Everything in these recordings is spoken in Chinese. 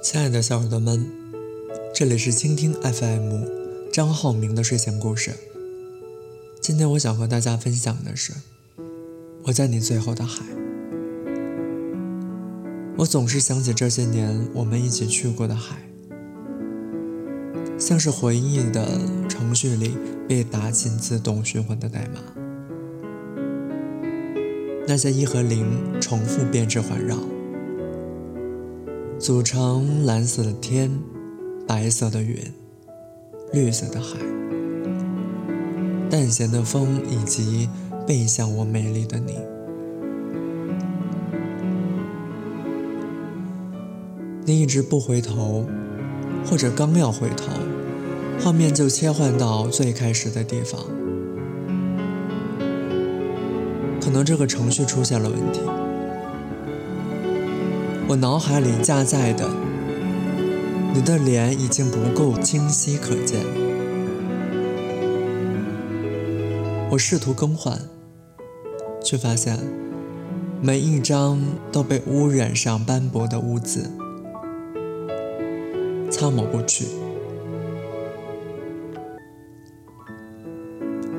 亲爱的小耳朵们，这里是倾听 FM 张浩明的睡前故事。今天我想和大家分享的是，我在你最后的海。我总是想起这些年我们一起去过的海，像是回忆的程序里被打进自动循环的代码。那些一和零重复编织环绕。组成蓝色的天，白色的云，绿色的海，淡咸的风，以及背向我美丽的你。你一直不回头，或者刚要回头，画面就切换到最开始的地方。可能这个程序出现了问题。我脑海里加载的你的脸已经不够清晰可见，我试图更换，却发现每一张都被污染上斑驳的污渍，擦抹不去。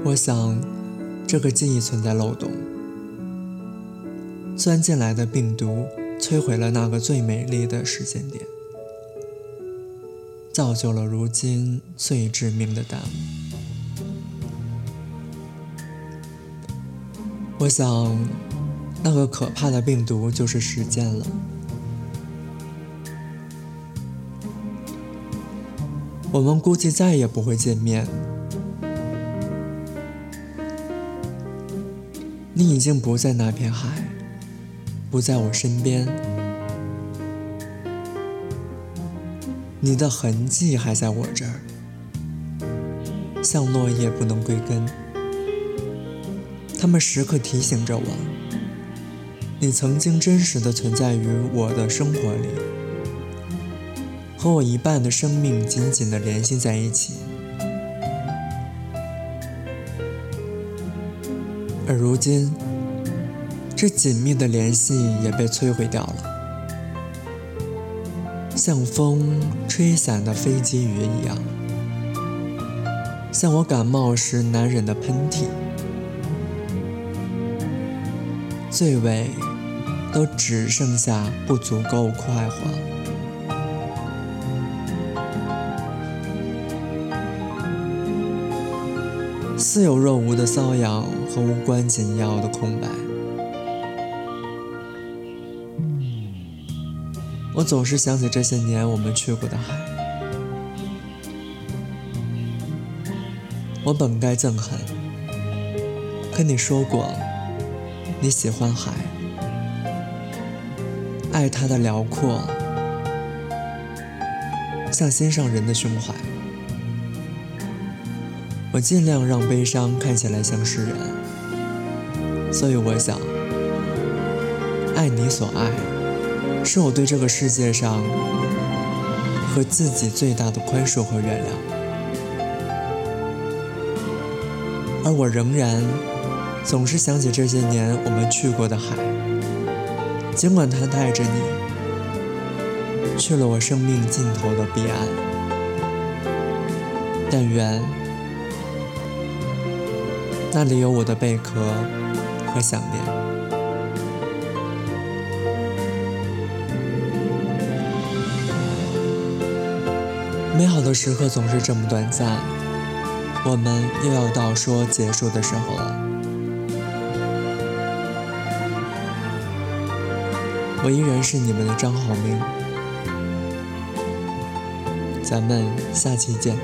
我想，这个记忆存在漏洞，钻进来的病毒。摧毁了那个最美丽的时间点，造就了如今最致命的耽误。我想，那个可怕的病毒就是时间了。我们估计再也不会见面。你已经不在那片海。不在我身边，你的痕迹还在我这儿，像落叶不能归根。他们时刻提醒着我，你曾经真实的存在于我的生活里，和我一半的生命紧紧的联系在一起。而如今。这紧密的联系也被摧毁掉了，像风吹散的飞机雨一样，像我感冒时难忍的喷嚏，最尾都只剩下不足够快活，似有若无的瘙痒和无关紧要的空白。我总是想起这些年我们去过的海，我本该憎恨，可你说过你喜欢海，爱它的辽阔，像心上人的胸怀。我尽量让悲伤看起来像诗人，所以我想，爱你所爱。是我对这个世界上和自己最大的宽恕和原谅，而我仍然总是想起这些年我们去过的海，尽管它带着你去了我生命尽头的彼岸，但愿那里有我的贝壳和想念。美好的时刻总是这么短暂，我们又要到说结束的时候了。我依然是你们的张浩明，咱们下期见。